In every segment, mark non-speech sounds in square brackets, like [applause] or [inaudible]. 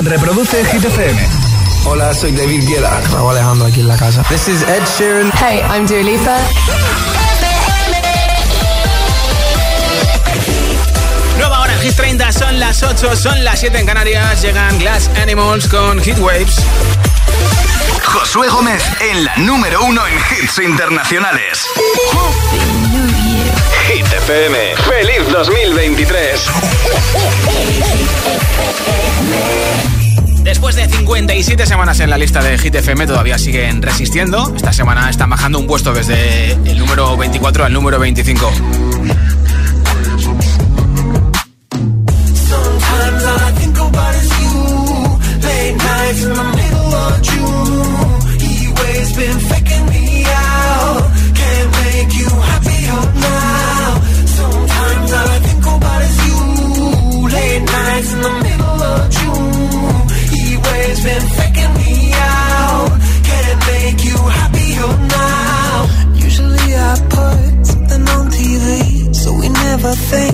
Reproduce Hit FM. Hola, soy David Guetta. Raúl Alejandro aquí en la casa. This is Ed Sheeran. Hey, I'm Dua Lipa. Nueva hora en Hit 30, son las 8, son las 7 en Canarias. Llegan Glass Animals con Hit Waves. Josué Gómez en la número uno en hits internacionales. FM. ¡Feliz 2023! Después de 57 semanas en la lista de Hit FM, todavía siguen resistiendo. Esta semana están bajando un puesto desde el número 24 al número 25. nothing.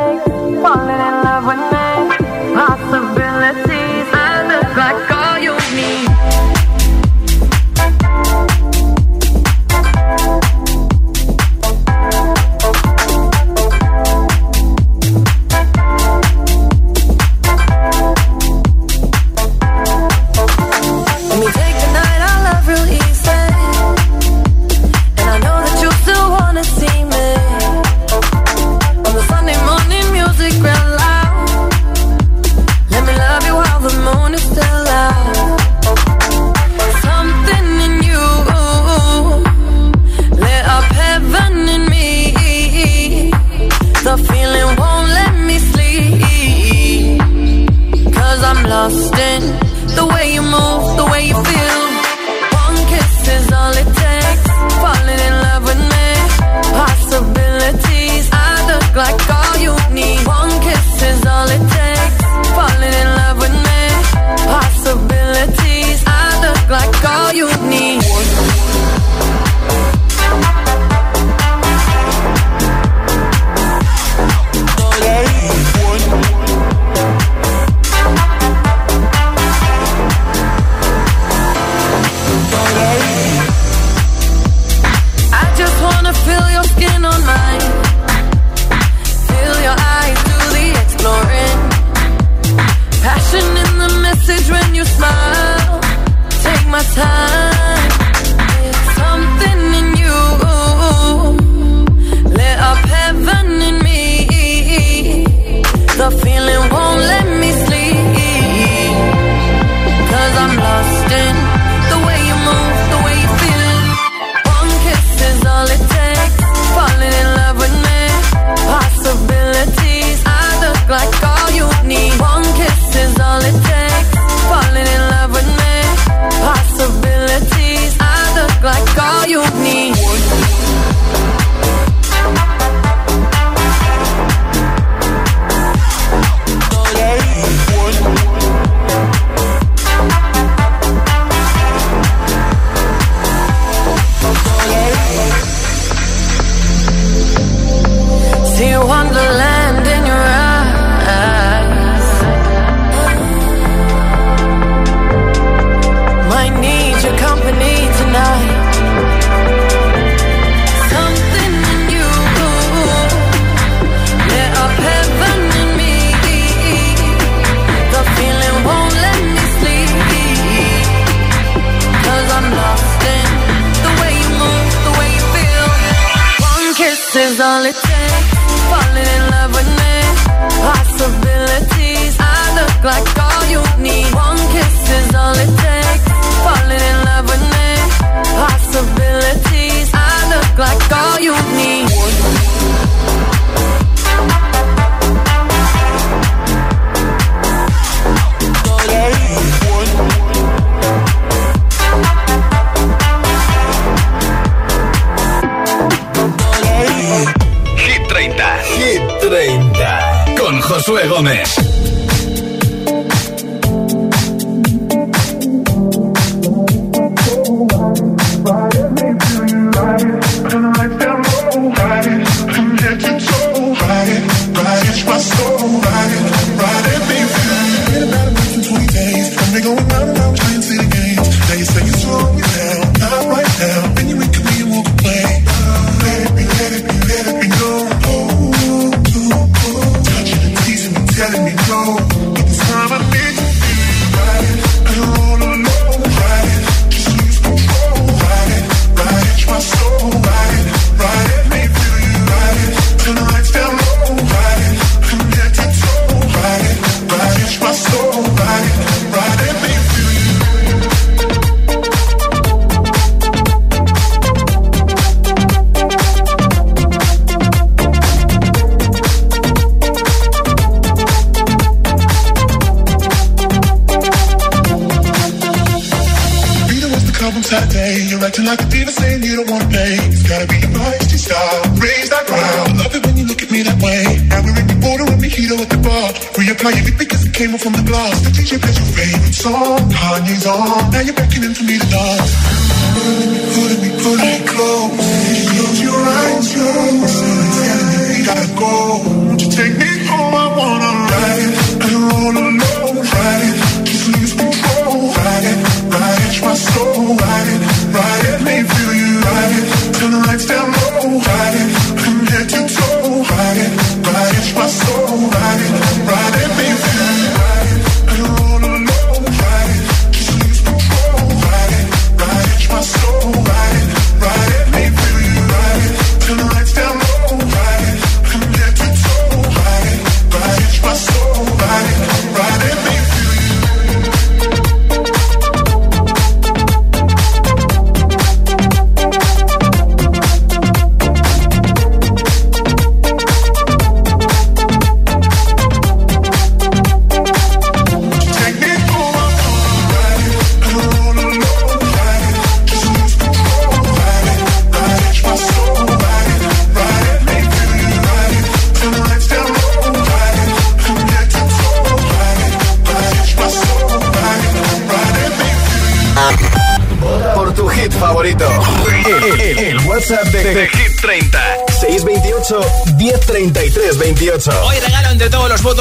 right.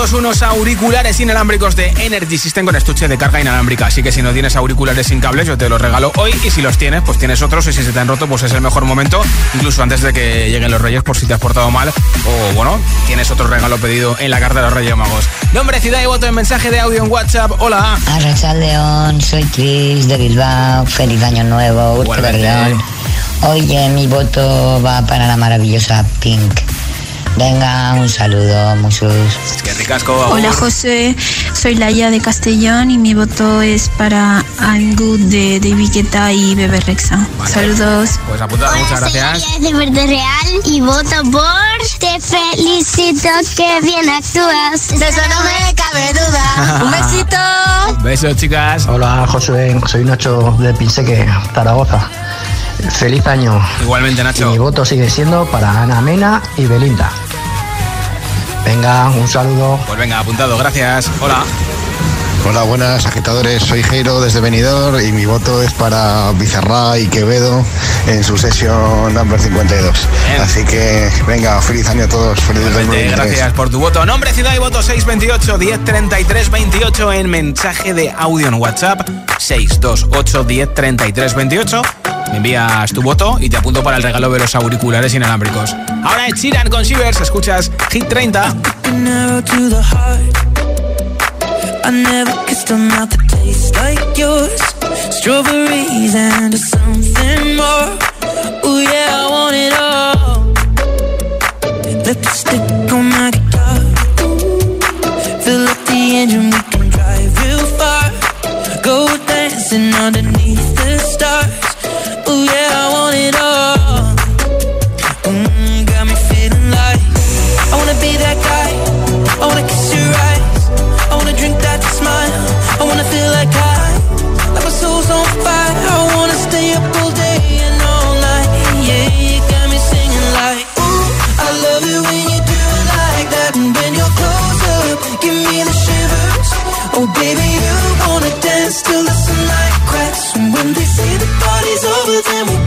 Todos unos auriculares inalámbricos de Energy System con estuche de carga inalámbrica. Así que si no tienes auriculares sin cables, yo te los regalo hoy. Y si los tienes, pues tienes otros. Y si se te han roto, pues es el mejor momento. Incluso antes de que lleguen los Reyes, por si te has portado mal. O bueno, tienes otro regalo pedido en la carta de los Reyes Magos. Nombre, ciudad y voto en mensaje de audio en WhatsApp. Hola. Arrachal León, soy Chris de Bilbao. Feliz año nuevo. Oye, mi voto va para la maravillosa Pink. Venga, un saludo, muchos. Qué ricasco. Hola José, soy Laia de Castellón y mi voto es para I'm Good de David Guetta y Bebe Rexa. Saludos. Pues apuntado, muchas gracias. Soy de Verde Real y voto por Te felicito que bien actúas. De eso no me cabe duda. [laughs] Un besito. Besos, chicas. Hola José, soy Nacho de Pinseque, Zaragoza. Feliz año. Igualmente, Nacho. mi voto sigue siendo para Ana Mena y Belinda. Venga, un saludo. Pues venga, apuntado, gracias. Hola. Hola, buenas agitadores. Soy Jairo desde Benidorm y mi voto es para Bizarra y Quevedo en su sesión number 52. Así que venga, feliz año a todos. Feliz Gracias por tu voto. Nombre, ciudad y voto 628 1033 28 en mensaje de audio en WhatsApp 628 1033 28 me envías tu voto y te apunto para el regalo de los auriculares inalámbricos. Ahora es Chiran con Shivers, escuchas Hit 30. I never kissed a mouth that tastes like yours. Strawberries and something more. Oh yeah, I want it all. Lipstick on my guitar. Fill up the engine, we can drive real far. Go dancing underneath the stars. Yeah, I want it all. Mm, got me feeling like I wanna be that guy. and we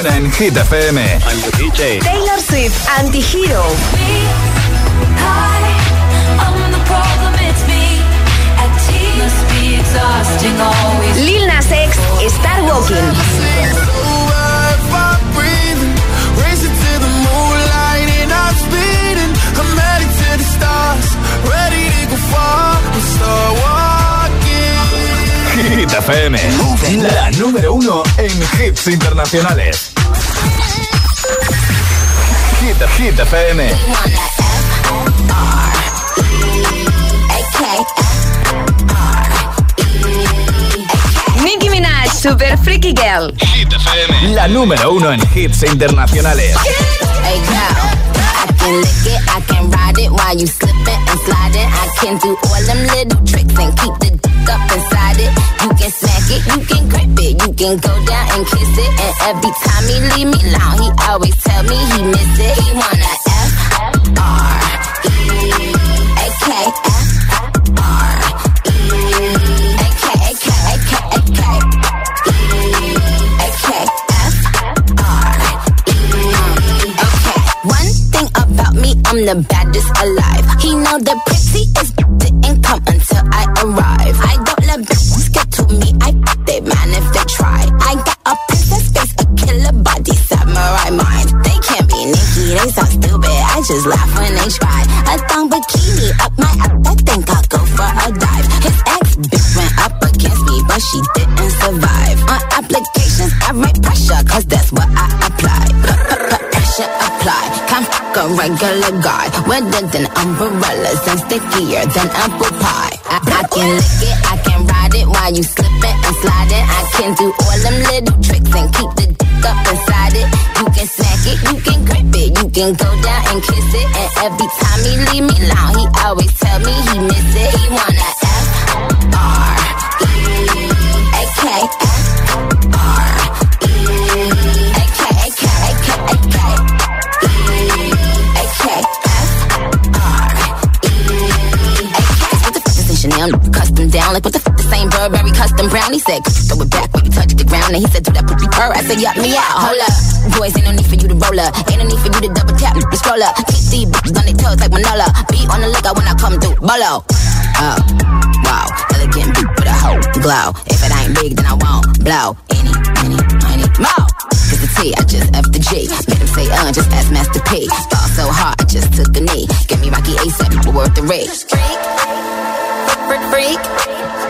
suena en Hit FM. Taylor Swift, Antihero. Hit FM, la número uno en hits internacionales. Hit, Hit FM. Nicki Minaj, Super Freaky Girl. Hit FM, la número uno en hits internacionales. Hey girl, I can lick it, I can ride it while you slipping and sliding. I can do all them little tricks and keep the dick up inside it. You can smack it, you can grip it, you can go down and kiss it. And every time he leave me alone, he always tell me he miss it. He wanna F R E A K F R E A K A K A K A K E A K F R E Okay. One thing about me, I'm the baddest alive. He know the prettiest didn't come until I arrive. Just laugh when they try. A thong bikini up my ass, I think I'll go for a dive. His ex bitch went up against me, but she didn't survive. On applications, I write pressure, cause that's what I apply. Pressure apply. Can't fuck a regular guy. Wetter than umbrellas and stickier than apple pie. I, I can lick it, I can ride it while you slipping and sliding. I can do all them little tricks and keep the dick up inside it. You can smack it, you can grip it, can go down and kiss it. And every time he leave me alone, he always tell me he miss it. He wanna F R E A K F R E A K A K A K A K A K F R E A K. What the fuck is Chanel custom down? Like what the same Burberry custom brown? He said throw it back when you touch the ground, and he said do that poopy purr. I said yup me out. Hold up, boys ain't no need for you to roll up, ain't no need for you to double tap, scroll up. Keep these bitches on their toes like Manola. Be on the lookout when I come through. Bolo. Oh, wow, elegant beat with a hoe glow. If it ain't big, then I won't blow. Any, any, any more. Cause the T, I just F the G. Made him say, uh, just ask Master P. Fall so hard, I just took a knee. Get me Rocky ASAP, worth the risk. Freak, freak, freak.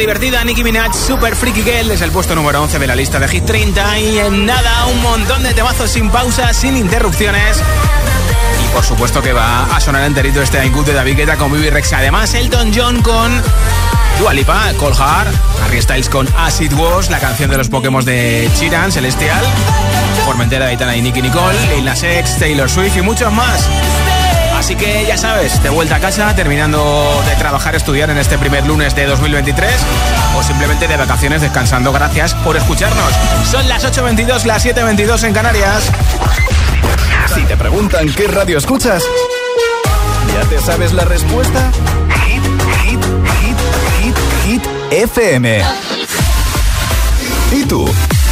divertida, Nicki Minaj, Super Freaky Girl, es el puesto número 11 de la lista de Hit 30 y en nada, un montón de temazos sin pausa, sin interrupciones. Y por supuesto que va a sonar enterito este Aingut de David Guetta con Bibi Rex. Además, Elton John con Dua Lipa, Cold Heart, Harry Styles con Acid Wars, la canción de los Pokémon de Chiran, Celestial, Formentera, Aitana y Nicky Nicole, Lil Nas X, Taylor Swift y muchos más. Así que ya sabes, de vuelta a casa, terminando de trabajar, estudiar en este primer lunes de 2023 o simplemente de vacaciones descansando. Gracias por escucharnos. Son las 8.22, las 7.22 en Canarias. Si te preguntan qué radio escuchas, ¿ya te sabes la respuesta? Hit, hit, hit, hit, hit, FM. ¿Y tú?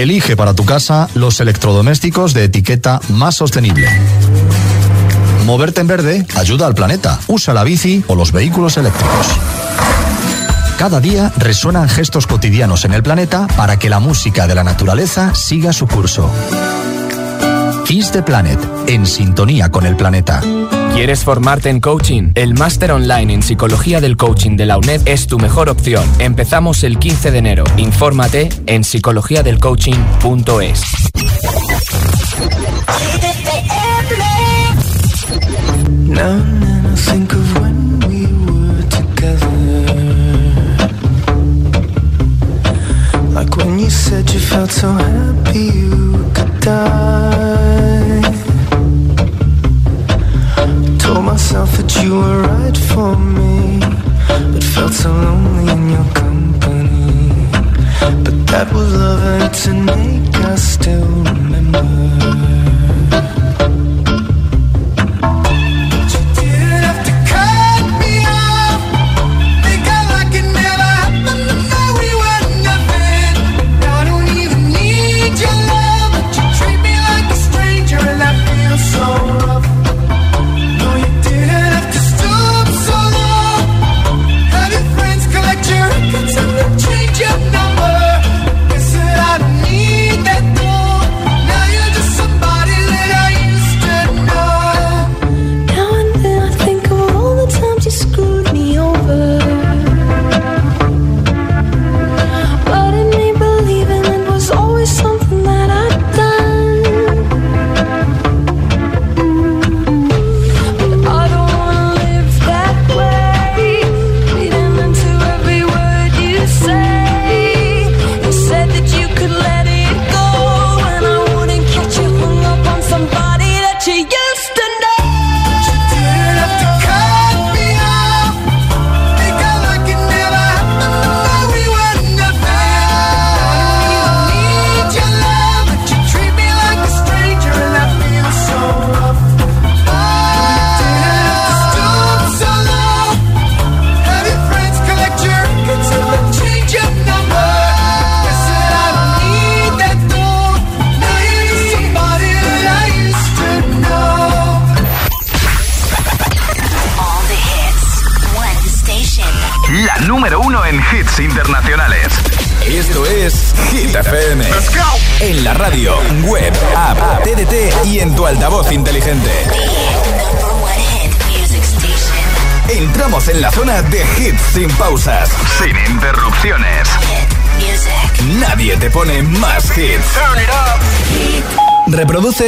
Elige para tu casa los electrodomésticos de etiqueta más sostenible. Moverte en verde ayuda al planeta. Usa la bici o los vehículos eléctricos. Cada día resuenan gestos cotidianos en el planeta para que la música de la naturaleza siga su curso. Kiss the Planet, en sintonía con el planeta. ¿Quieres formarte en coaching? El máster online en psicología del coaching de la UNED es tu mejor opción. Empezamos el 15 de enero. Infórmate en psicologiadelcoaching.es. Of when. Like when so happy you could. Myself that you were right for me, but felt so lonely in your company. But that was love an ache I still remember.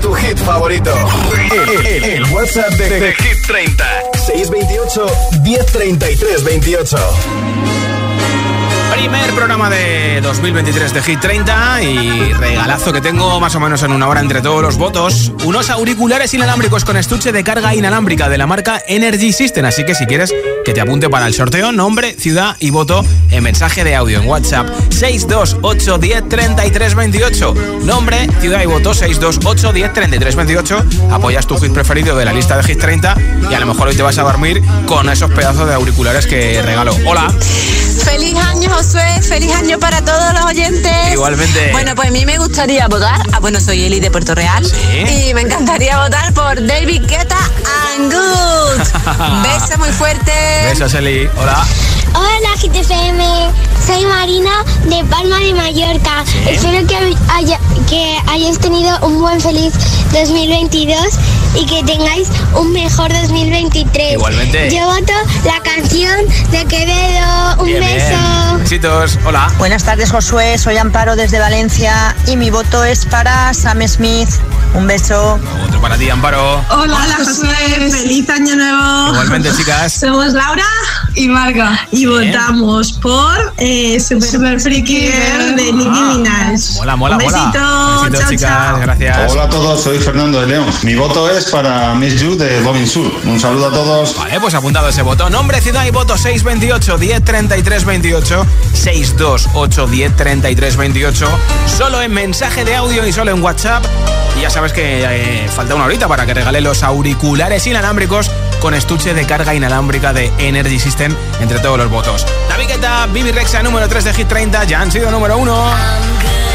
Tu hit favorito. El WhatsApp de, de Hit 30. 628 1033 28. Primer programa de 2023 de Hit 30 y regalazo que tengo más o menos en una hora entre todos los votos. Unos auriculares inalámbricos con estuche de carga inalámbrica de la marca Energy System. Así que si quieres que te apunte para el sorteo, nombre, ciudad y voto en mensaje de audio en WhatsApp 628 10 33 28. Nombre, ciudad y voto 628 10 33 28. Apoyas tu hit preferido de la lista de Hit 30 y a lo mejor hoy te vas a dormir con esos pedazos de auriculares que regalo. Hola. Feliz año, Josué. Feliz año para todos los oyentes. Igualmente. Bueno, pues a mí me gustaría votar. Ah, bueno, soy Eli de Puerto Real. Y me encantaría votar por David Guetta and Good. [laughs] Beso muy fuerte. Besos, Eli. Hola. Hola, GTFM. Soy Marina de Palma de Mallorca. Espero que, haya- que hayáis tenido un buen feliz 2022 y que tengáis un mejor 2023. Igualmente. Yo voto la canción de Quevedo. Un bien. beso. Besitos. Hola. Buenas tardes, Josué. Soy Amparo desde Valencia y mi voto es para Sam Smith. Un beso. Otro para ti, Amparo. Hola, Josué, feliz año nuevo. Igualmente, chicas. Somos Laura y Marga. Y votamos por eh, Super, Super Freaky Girl de Nicki Minaj. Mola, mola, Un mola. besito. Besitos, chao, chicas. chao. Gracias. Hola a todos, soy Fernando de León. Mi voto es para Miss You de Robin Sur. Un saludo a todos. Vale, pues apuntado ese voto. Nombre, ciudad y voto 628 10 33 28 628 10 33 28. Solo en mensaje de audio y solo en WhatsApp. Y ya sabes que eh, falta una horita para que regale los auriculares inalámbricos con estuche de carga inalámbrica de Energy System entre todos los votos. David Guetta, Bibi Rexa, número 3 de Hit 30, ya han sido número 1.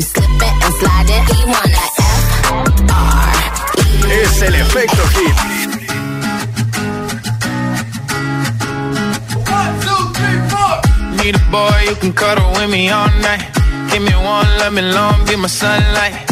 Slipping and sliding. You wanna F R Es el efecto hit. Need a boy you can cuddle with me all night. Give me one, let me long, be my sunlight.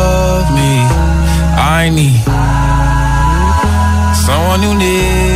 me. Someone you need.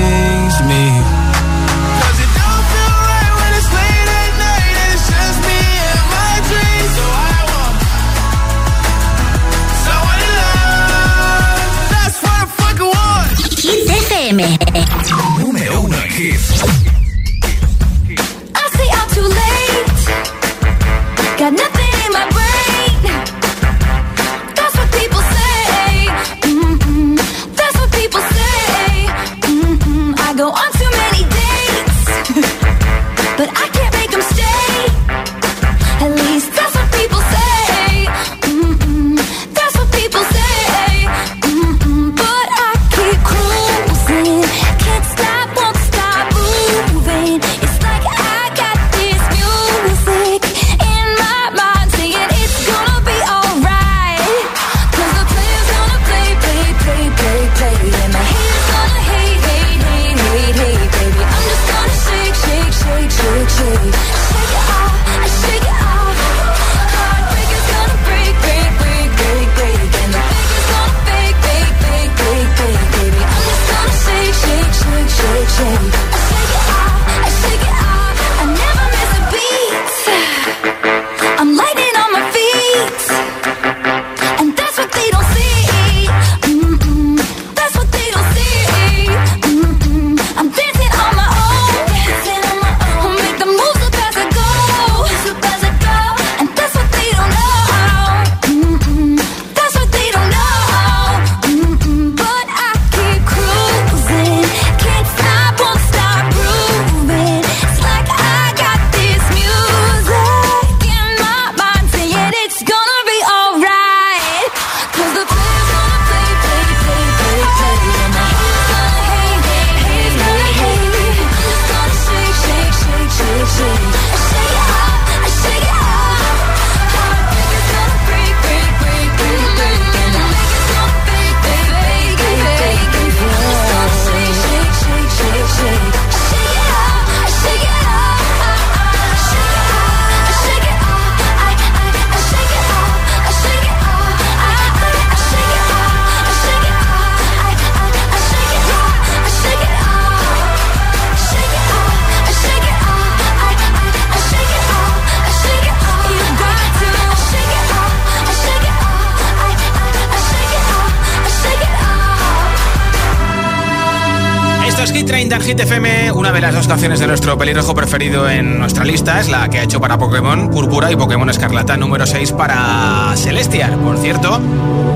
votaciones de nuestro pelirrojo preferido en nuestra lista es la que ha hecho para Pokémon Púrpura y Pokémon Escarlata, número 6 para Celestial, por cierto,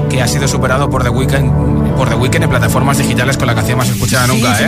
que ha sido superado por The Weeknd, por The Weeknd en plataformas digitales con la canción más escuchada nunca, ¿eh?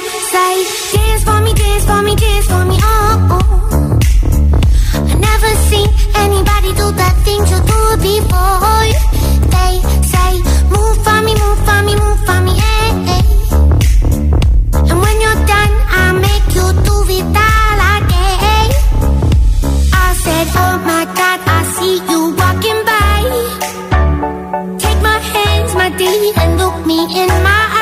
say, dance for me, dance for me, dance for me, oh. oh. I never seen anybody do that thing. They say, move for me, move for me, move for me, hey. And when you're done, I make you do it all again. I said, oh my God, I see you walking by. Take my hands, my dear, and look me in my eyes.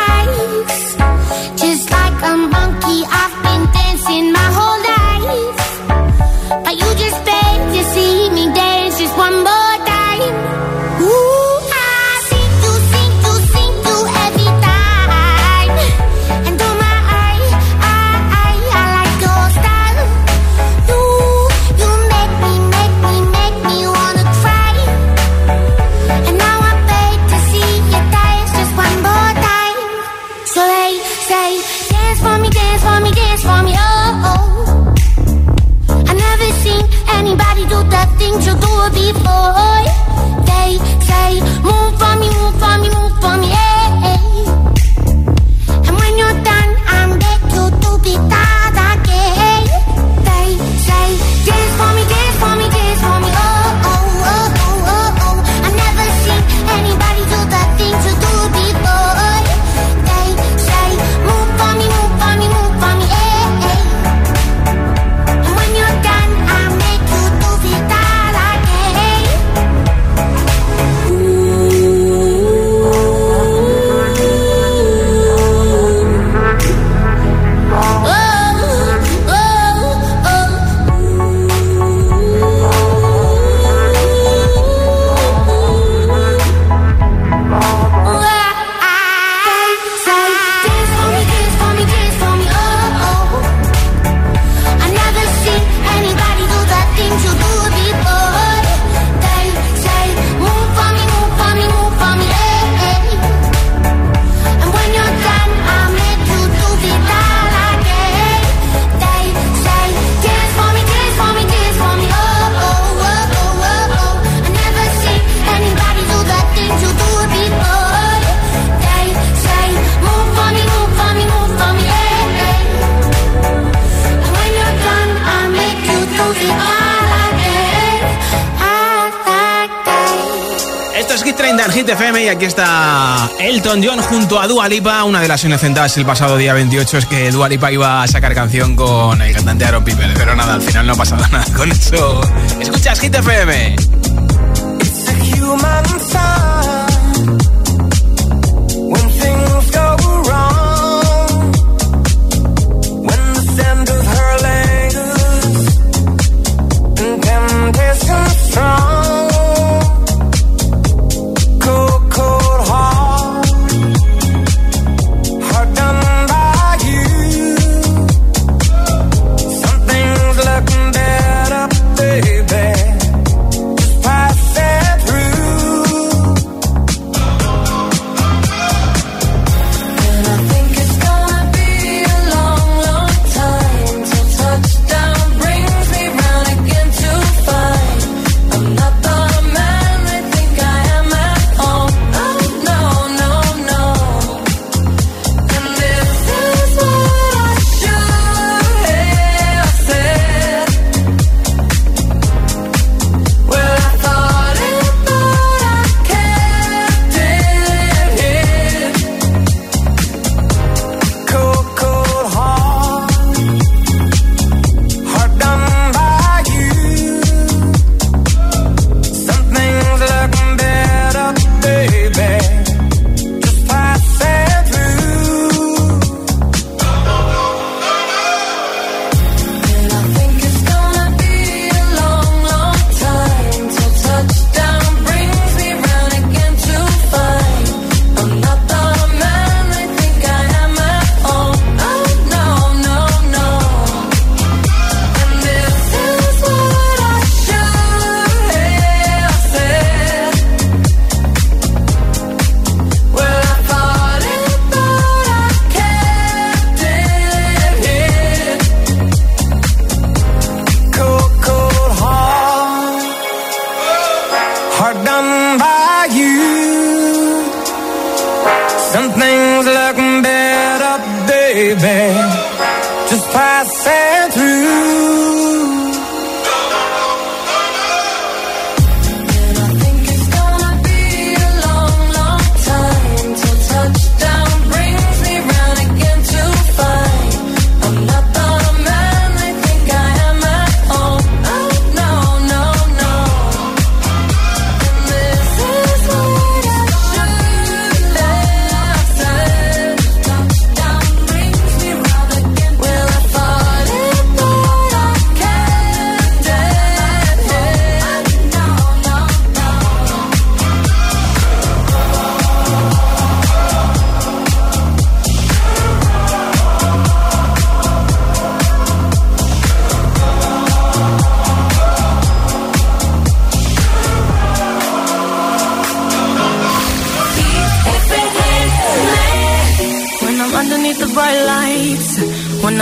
Aquí está Elton John junto a Dua Lipa. Una de las inocentadas el pasado día 28 es que Dua Lipa iba a sacar canción con el cantante Aaron Piper, pero nada, al final no ha pasado [laughs] nada con eso. Escuchas Hit FM.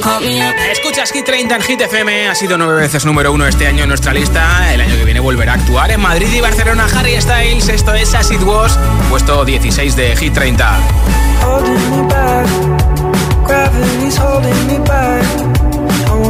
party, Escuchas que 30 en Hit FM. Ha sido nueve veces número uno este año en nuestra lista. El año que viene volverá a actuar en Madrid y Barcelona. Harry Styles, esto es As It Was, puesto 16 de Hit 30. Holding me back.